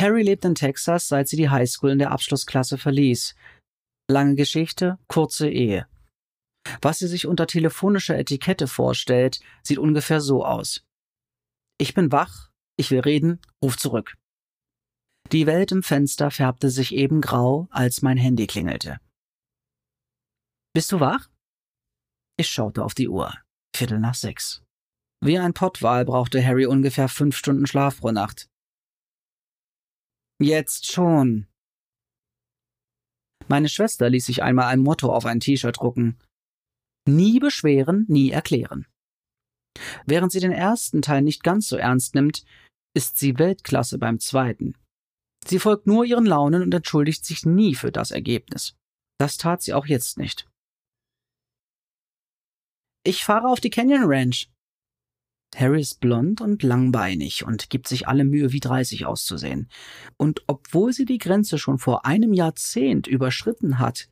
Harry lebt in Texas, seit sie die Highschool in der Abschlussklasse verließ. Lange Geschichte, kurze Ehe. Was sie sich unter telefonischer Etikette vorstellt, sieht ungefähr so aus. Ich bin wach, ich will reden, ruf zurück. Die Welt im Fenster färbte sich eben grau, als mein Handy klingelte. Bist du wach? Ich schaute auf die Uhr. Viertel nach sechs. Wie ein Pottwal brauchte Harry ungefähr fünf Stunden Schlaf pro Nacht. Jetzt schon. Meine Schwester ließ sich einmal ein Motto auf ein T-Shirt drucken. Nie beschweren, nie erklären. Während sie den ersten Teil nicht ganz so ernst nimmt, ist sie Weltklasse beim zweiten. Sie folgt nur ihren Launen und entschuldigt sich nie für das Ergebnis. Das tat sie auch jetzt nicht. Ich fahre auf die Canyon Ranch. Harry ist blond und langbeinig und gibt sich alle Mühe, wie 30 auszusehen. Und obwohl sie die Grenze schon vor einem Jahrzehnt überschritten hat,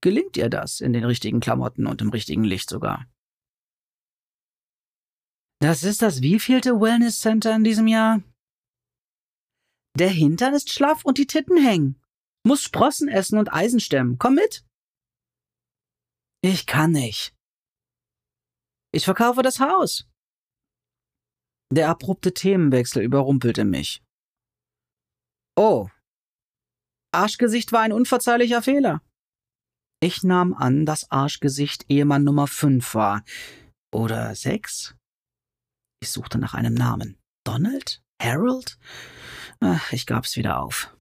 gelingt ihr das in den richtigen Klamotten und im richtigen Licht sogar. Das ist das wievielte Wellness Center in diesem Jahr? Der Hintern ist schlaff und die Titten hängen. Muss Sprossen essen und Eisen stemmen. Komm mit. Ich kann nicht. Ich verkaufe das Haus. Der abrupte Themenwechsel überrumpelte mich. Oh. Arschgesicht war ein unverzeihlicher Fehler. Ich nahm an, dass Arschgesicht Ehemann Nummer 5 war. Oder 6? Ich suchte nach einem Namen. Donald? Harold? Ach, ich gab's wieder auf.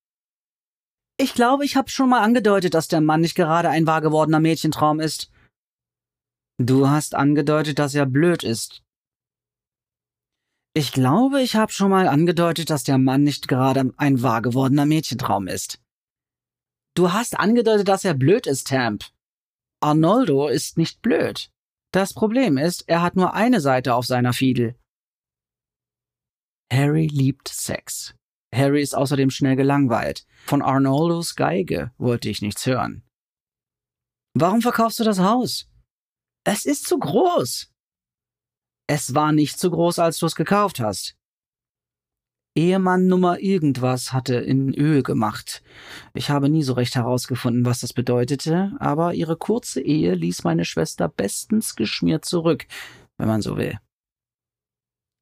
Ich glaube, ich habe schon mal angedeutet, dass der Mann nicht gerade ein wahr gewordener Mädchentraum ist. Du hast angedeutet, dass er blöd ist. Ich glaube, ich habe schon mal angedeutet, dass der Mann nicht gerade ein wahr gewordener Mädchentraum ist. Du hast angedeutet, dass er blöd ist, Tamp. Arnoldo ist nicht blöd. Das Problem ist, er hat nur eine Seite auf seiner Fiedel. Harry liebt Sex. Harry ist außerdem schnell gelangweilt. Von Arnoldos Geige wollte ich nichts hören. Warum verkaufst du das Haus? Es ist zu groß. Es war nicht zu groß, als du es gekauft hast. Ehemann Nummer irgendwas hatte in Öl gemacht. Ich habe nie so recht herausgefunden, was das bedeutete, aber ihre kurze Ehe ließ meine Schwester bestens geschmiert zurück, wenn man so will.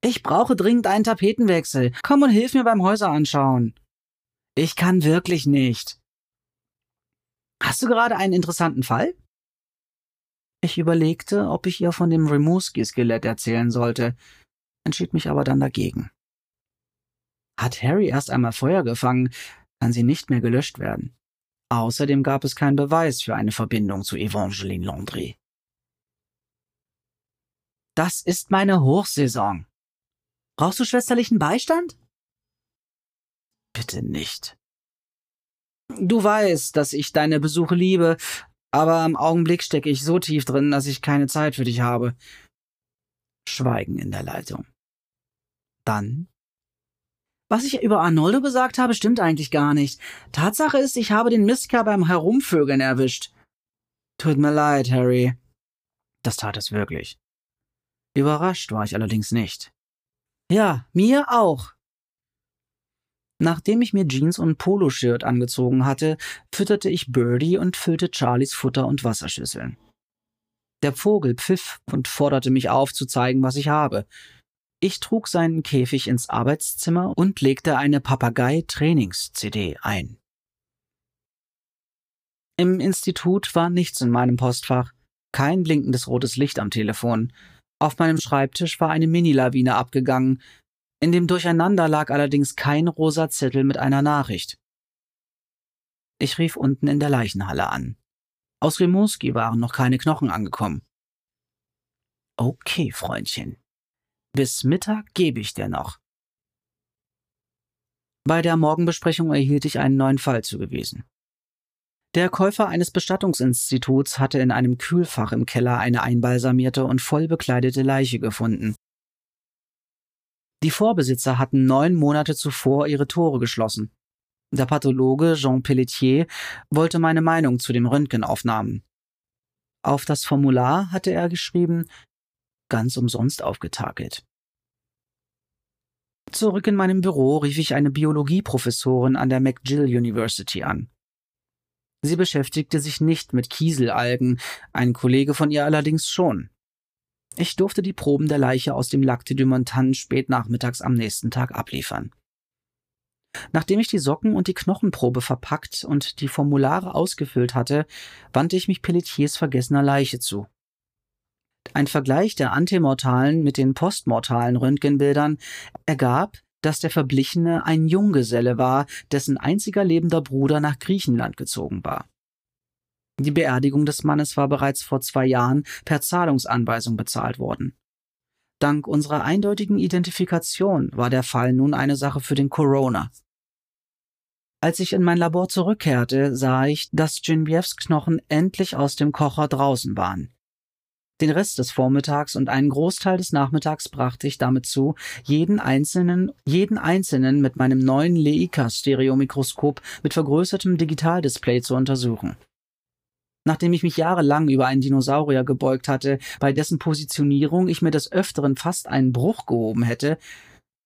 Ich brauche dringend einen Tapetenwechsel. Komm und hilf mir beim Häuser anschauen. Ich kann wirklich nicht. Hast du gerade einen interessanten Fall? Ich überlegte, ob ich ihr von dem Rimouski-Skelett erzählen sollte, entschied mich aber dann dagegen. Hat Harry erst einmal Feuer gefangen, kann sie nicht mehr gelöscht werden. Außerdem gab es keinen Beweis für eine Verbindung zu Evangeline Landry. Das ist meine Hochsaison. Brauchst du schwesterlichen Beistand? Bitte nicht. Du weißt, dass ich deine Besuche liebe, aber im Augenblick stecke ich so tief drin, dass ich keine Zeit für dich habe. Schweigen in der Leitung. Dann was ich über Arnoldo gesagt habe, stimmt eigentlich gar nicht. Tatsache ist, ich habe den Miska beim Herumvögeln erwischt. Tut mir leid, Harry. Das tat es wirklich. Überrascht war ich allerdings nicht. Ja, mir auch. Nachdem ich mir Jeans und Poloshirt angezogen hatte, fütterte ich Birdie und füllte Charlies Futter- und Wasserschüsseln. Der Vogel pfiff und forderte mich auf, zu zeigen, was ich habe. Ich trug seinen Käfig ins Arbeitszimmer und legte eine Papagei-Trainings-CD ein. Im Institut war nichts in meinem Postfach, kein blinkendes rotes Licht am Telefon. Auf meinem Schreibtisch war eine Minilawine abgegangen. In dem Durcheinander lag allerdings kein rosa Zettel mit einer Nachricht. Ich rief unten in der Leichenhalle an. Aus Rimouski waren noch keine Knochen angekommen. Okay, Freundchen, bis Mittag gebe ich dir noch. Bei der Morgenbesprechung erhielt ich einen neuen Fall zugewiesen. Der Käufer eines Bestattungsinstituts hatte in einem Kühlfach im Keller eine einbalsamierte und voll bekleidete Leiche gefunden. Die Vorbesitzer hatten neun Monate zuvor ihre Tore geschlossen. Der Pathologe Jean Pelletier wollte meine Meinung zu dem Röntgenaufnahmen. Auf das Formular hatte er geschrieben, ganz umsonst aufgetakelt. Zurück in meinem Büro rief ich eine Biologieprofessorin an der McGill University an. Sie beschäftigte sich nicht mit Kieselalgen, ein Kollege von ihr allerdings schon. Ich durfte die Proben der Leiche aus dem Lac de Montagne spät nachmittags am nächsten Tag abliefern. Nachdem ich die Socken und die Knochenprobe verpackt und die Formulare ausgefüllt hatte, wandte ich mich Pelletiers vergessener Leiche zu. Ein Vergleich der antemortalen mit den postmortalen Röntgenbildern ergab, dass der Verblichene ein Junggeselle war, dessen einziger lebender Bruder nach Griechenland gezogen war. Die Beerdigung des Mannes war bereits vor zwei Jahren per Zahlungsanweisung bezahlt worden. Dank unserer eindeutigen Identifikation war der Fall nun eine Sache für den Corona. Als ich in mein Labor zurückkehrte, sah ich, dass Genevieves Knochen endlich aus dem Kocher draußen waren. Den Rest des Vormittags und einen Großteil des Nachmittags brachte ich damit zu, jeden einzelnen, jeden einzelnen mit meinem neuen Leica-Stereomikroskop mit vergrößertem Digitaldisplay zu untersuchen. Nachdem ich mich jahrelang über einen Dinosaurier gebeugt hatte, bei dessen Positionierung ich mir des Öfteren fast einen Bruch gehoben hätte,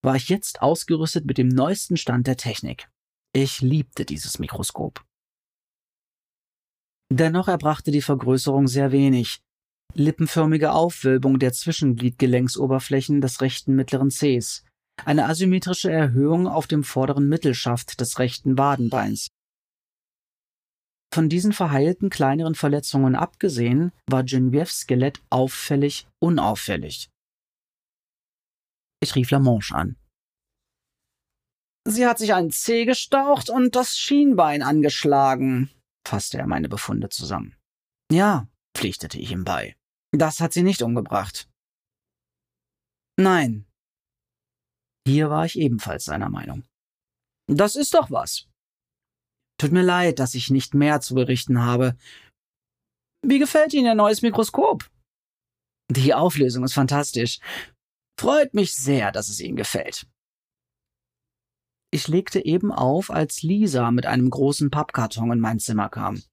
war ich jetzt ausgerüstet mit dem neuesten Stand der Technik. Ich liebte dieses Mikroskop. Dennoch erbrachte die Vergrößerung sehr wenig, lippenförmige Aufwölbung der Zwischengliedgelenksoberflächen des rechten mittleren Cs, eine asymmetrische Erhöhung auf dem vorderen Mittelschaft des rechten Wadenbeins. Von diesen verheilten kleineren Verletzungen abgesehen, war Genevieves Skelett auffällig unauffällig. Ich rief Lamanche an. Sie hat sich einen Zeh gestaucht und das Schienbein angeschlagen, fasste er meine Befunde zusammen. Ja, pflichtete ich ihm bei. Das hat sie nicht umgebracht. Nein. Hier war ich ebenfalls seiner Meinung. Das ist doch was. Tut mir leid, dass ich nicht mehr zu berichten habe. Wie gefällt Ihnen Ihr neues Mikroskop? Die Auflösung ist fantastisch. Freut mich sehr, dass es Ihnen gefällt. Ich legte eben auf, als Lisa mit einem großen Pappkarton in mein Zimmer kam.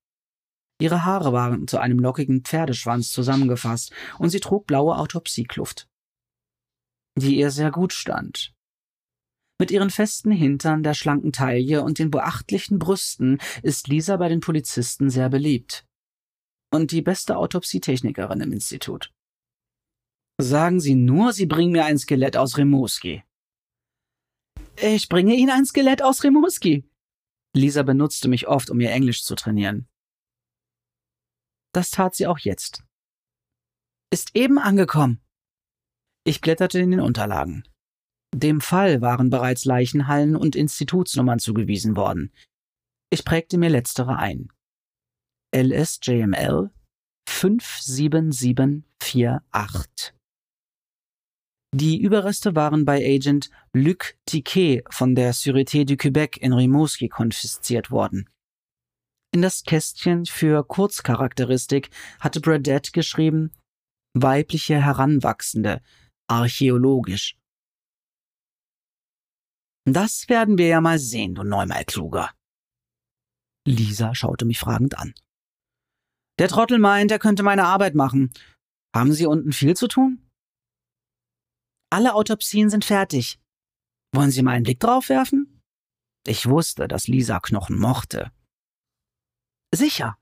Ihre Haare waren zu einem lockigen Pferdeschwanz zusammengefasst und sie trug blaue Autopsiekluft, die ihr sehr gut stand. Mit ihren festen Hintern, der schlanken Taille und den beachtlichen Brüsten ist Lisa bei den Polizisten sehr beliebt. Und die beste Autopsietechnikerin im Institut. Sagen Sie nur, Sie bringen mir ein Skelett aus Rimouski. Ich bringe Ihnen ein Skelett aus Rimouski. Lisa benutzte mich oft, um ihr Englisch zu trainieren. Das tat sie auch jetzt. Ist eben angekommen. Ich blätterte in den Unterlagen. Dem Fall waren bereits Leichenhallen und Institutsnummern zugewiesen worden. Ich prägte mir letztere ein. LSJML 57748. Die Überreste waren bei Agent Luc Tiquet von der Sûreté du Québec in Rimouski konfisziert worden. In das Kästchen für Kurzcharakteristik hatte Bradette geschrieben, weibliche Heranwachsende, archäologisch. Das werden wir ja mal sehen, du neunmal kluger. Lisa schaute mich fragend an. Der Trottel meint, er könnte meine Arbeit machen. Haben Sie unten viel zu tun? Alle Autopsien sind fertig. Wollen Sie mal einen Blick drauf werfen? Ich wusste, dass Lisa Knochen mochte. Sicher.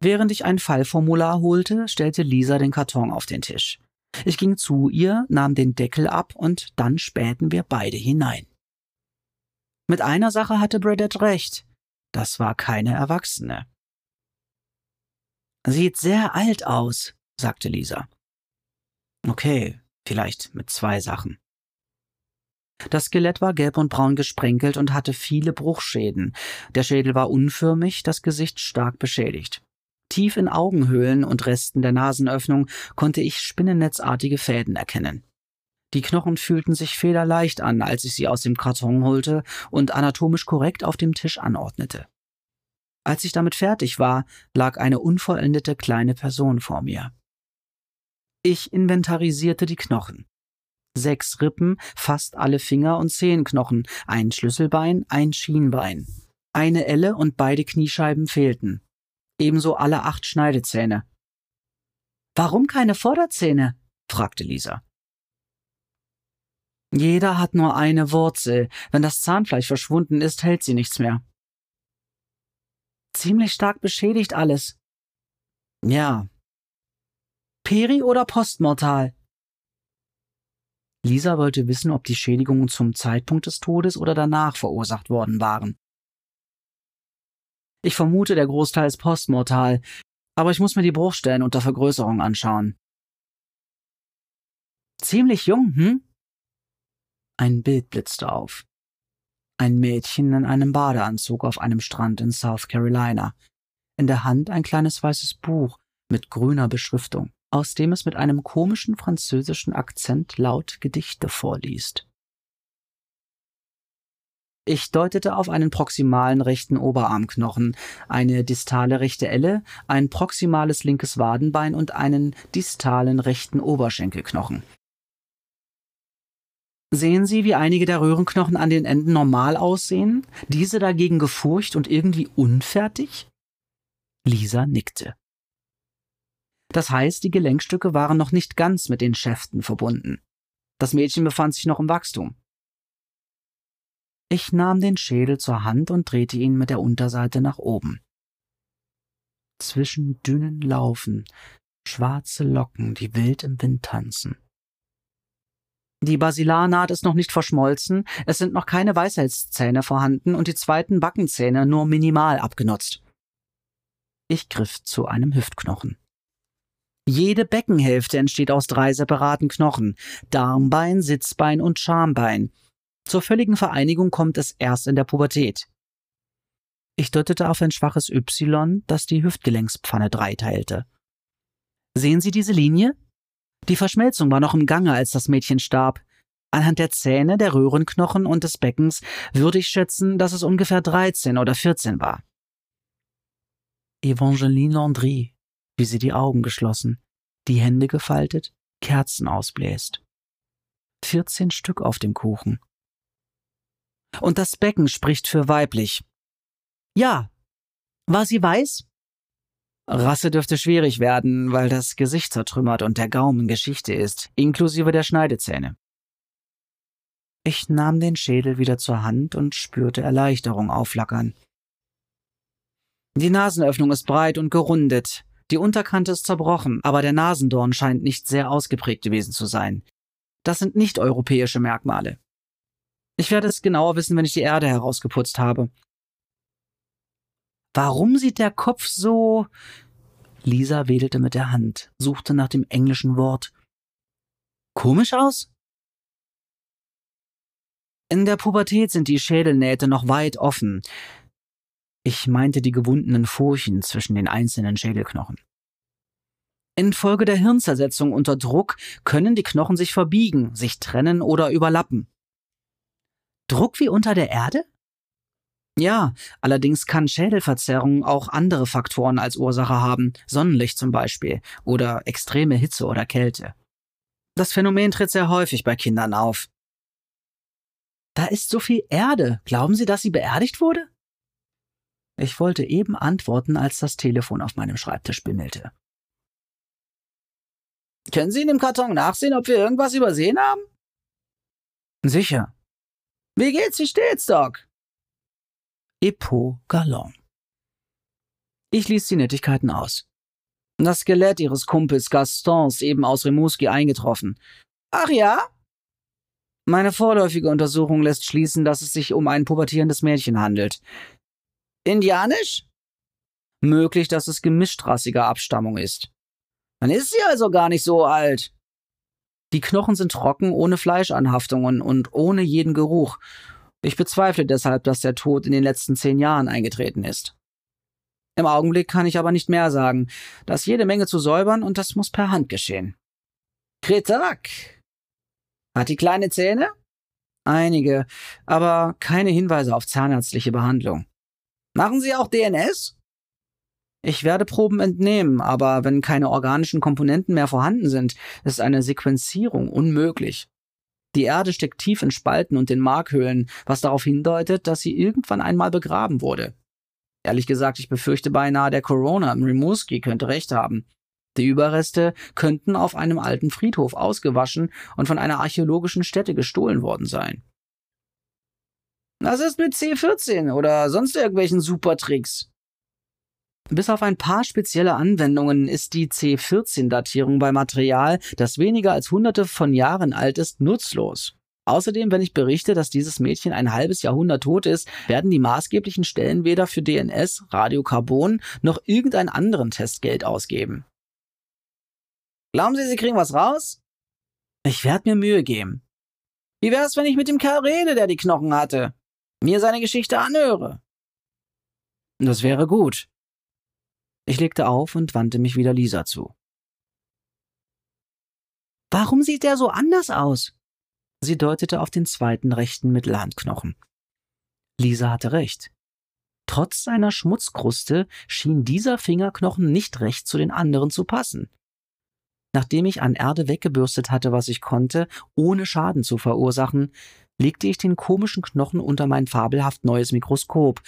Während ich ein Fallformular holte, stellte Lisa den Karton auf den Tisch. Ich ging zu ihr, nahm den Deckel ab und dann spähten wir beide hinein. Mit einer Sache hatte Bradette recht. Das war keine Erwachsene. Sieht sehr alt aus, sagte Lisa. Okay, vielleicht mit zwei Sachen. Das Skelett war gelb und braun gesprenkelt und hatte viele Bruchschäden. Der Schädel war unförmig, das Gesicht stark beschädigt. Tief in Augenhöhlen und Resten der Nasenöffnung konnte ich spinnennetzartige Fäden erkennen. Die Knochen fühlten sich federleicht an, als ich sie aus dem Karton holte und anatomisch korrekt auf dem Tisch anordnete. Als ich damit fertig war, lag eine unvollendete kleine Person vor mir. Ich inventarisierte die Knochen sechs Rippen, fast alle Finger und Zehenknochen, ein Schlüsselbein, ein Schienbein. Eine Elle und beide Kniescheiben fehlten. Ebenso alle acht Schneidezähne. Warum keine Vorderzähne? fragte Lisa. Jeder hat nur eine Wurzel. Wenn das Zahnfleisch verschwunden ist, hält sie nichts mehr. Ziemlich stark beschädigt alles. Ja. Peri- oder postmortal? Lisa wollte wissen, ob die Schädigungen zum Zeitpunkt des Todes oder danach verursacht worden waren. Ich vermute, der Großteil ist postmortal, aber ich muss mir die Bruchstellen unter Vergrößerung anschauen. Ziemlich jung, hm? Ein Bild blitzte auf. Ein Mädchen in einem Badeanzug auf einem Strand in South Carolina. In der Hand ein kleines weißes Buch mit grüner Beschriftung, aus dem es mit einem komischen französischen Akzent laut Gedichte vorliest. Ich deutete auf einen proximalen rechten Oberarmknochen, eine distale rechte Elle, ein proximales linkes Wadenbein und einen distalen rechten Oberschenkelknochen. Sehen Sie, wie einige der Röhrenknochen an den Enden normal aussehen, diese dagegen gefurcht und irgendwie unfertig? Lisa nickte. Das heißt, die Gelenkstücke waren noch nicht ganz mit den Schäften verbunden. Das Mädchen befand sich noch im Wachstum. Ich nahm den Schädel zur Hand und drehte ihn mit der Unterseite nach oben. Zwischen dünnen Laufen, schwarze Locken, die wild im Wind tanzen. Die Basilarnaht ist noch nicht verschmolzen, es sind noch keine Weisheitszähne vorhanden und die zweiten Backenzähne nur minimal abgenutzt. Ich griff zu einem Hüftknochen. Jede Beckenhälfte entsteht aus drei separaten Knochen, Darmbein, Sitzbein und Schambein. Zur völligen Vereinigung kommt es erst in der Pubertät. Ich deutete auf ein schwaches Y, das die Hüftgelenkspfanne dreiteilte. Sehen Sie diese Linie? Die Verschmelzung war noch im Gange, als das Mädchen starb. Anhand der Zähne, der Röhrenknochen und des Beckens würde ich schätzen, dass es ungefähr 13 oder 14 war. Evangeline Landry, wie sie die Augen geschlossen, die Hände gefaltet, Kerzen ausbläst. 14 Stück auf dem Kuchen. Und das Becken spricht für weiblich. Ja. War sie weiß? Rasse dürfte schwierig werden, weil das Gesicht zertrümmert und der Gaumen Geschichte ist, inklusive der Schneidezähne. Ich nahm den Schädel wieder zur Hand und spürte Erleichterung aufflackern. Die Nasenöffnung ist breit und gerundet, die Unterkante ist zerbrochen, aber der Nasendorn scheint nicht sehr ausgeprägt gewesen zu sein. Das sind nicht europäische Merkmale. Ich werde es genauer wissen, wenn ich die Erde herausgeputzt habe. Warum sieht der Kopf so. Lisa wedelte mit der Hand, suchte nach dem englischen Wort. Komisch aus? In der Pubertät sind die Schädelnähte noch weit offen. Ich meinte die gewundenen Furchen zwischen den einzelnen Schädelknochen. Infolge der Hirnzersetzung unter Druck können die Knochen sich verbiegen, sich trennen oder überlappen. Druck wie unter der Erde? Ja, allerdings kann Schädelverzerrung auch andere Faktoren als Ursache haben, Sonnenlicht zum Beispiel oder extreme Hitze oder Kälte. Das Phänomen tritt sehr häufig bei Kindern auf. Da ist so viel Erde. Glauben Sie, dass sie beerdigt wurde? Ich wollte eben antworten, als das Telefon auf meinem Schreibtisch bimmelte. Können Sie in dem Karton nachsehen, ob wir irgendwas übersehen haben? Sicher. Wie geht's? Wie steht's, Doc? Epo Galon. Ich ließ die Nettigkeiten aus. Das Skelett ihres Kumpels Gastons eben aus Rimouski eingetroffen. Ach ja? Meine vorläufige Untersuchung lässt schließen, dass es sich um ein pubertierendes Mädchen handelt. Indianisch? Möglich, dass es gemischtrassiger Abstammung ist. Dann ist sie also gar nicht so alt. Die Knochen sind trocken, ohne Fleischanhaftungen und ohne jeden Geruch ich bezweifle deshalb, dass der Tod in den letzten zehn Jahren eingetreten ist. Im Augenblick kann ich aber nicht mehr sagen. Da ist jede Menge zu säubern und das muss per Hand geschehen. Kritak! Hat die kleine Zähne? Einige, aber keine Hinweise auf zahnärztliche Behandlung. Machen Sie auch DNS? Ich werde Proben entnehmen, aber wenn keine organischen Komponenten mehr vorhanden sind, ist eine Sequenzierung unmöglich. Die Erde steckt tief in Spalten und den Markhöhlen, was darauf hindeutet, dass sie irgendwann einmal begraben wurde. Ehrlich gesagt, ich befürchte beinahe, der Corona im Rimouski könnte recht haben. Die Überreste könnten auf einem alten Friedhof ausgewaschen und von einer archäologischen Stätte gestohlen worden sein. Was ist mit C14 oder sonst irgendwelchen Supertricks? Bis auf ein paar spezielle Anwendungen ist die C14-Datierung bei Material, das weniger als hunderte von Jahren alt ist, nutzlos. Außerdem, wenn ich berichte, dass dieses Mädchen ein halbes Jahrhundert tot ist, werden die maßgeblichen Stellen weder für DNS, Radiokarbon noch irgendeinen anderen Test Geld ausgeben. Glauben Sie, Sie kriegen was raus? Ich werde mir Mühe geben. Wie wär's, wenn ich mit dem Kerl rede, der die Knochen hatte? Mir seine Geschichte anhöre? Das wäre gut. Ich legte auf und wandte mich wieder Lisa zu. Warum sieht der so anders aus? Sie deutete auf den zweiten rechten Mittelhandknochen. Lisa hatte recht. Trotz seiner Schmutzkruste schien dieser Fingerknochen nicht recht zu den anderen zu passen. Nachdem ich an Erde weggebürstet hatte, was ich konnte, ohne Schaden zu verursachen, legte ich den komischen Knochen unter mein fabelhaft neues Mikroskop,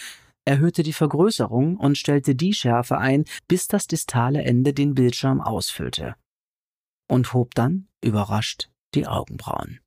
erhöhte die Vergrößerung und stellte die Schärfe ein, bis das distale Ende den Bildschirm ausfüllte. Und hob dann, überrascht, die Augenbrauen.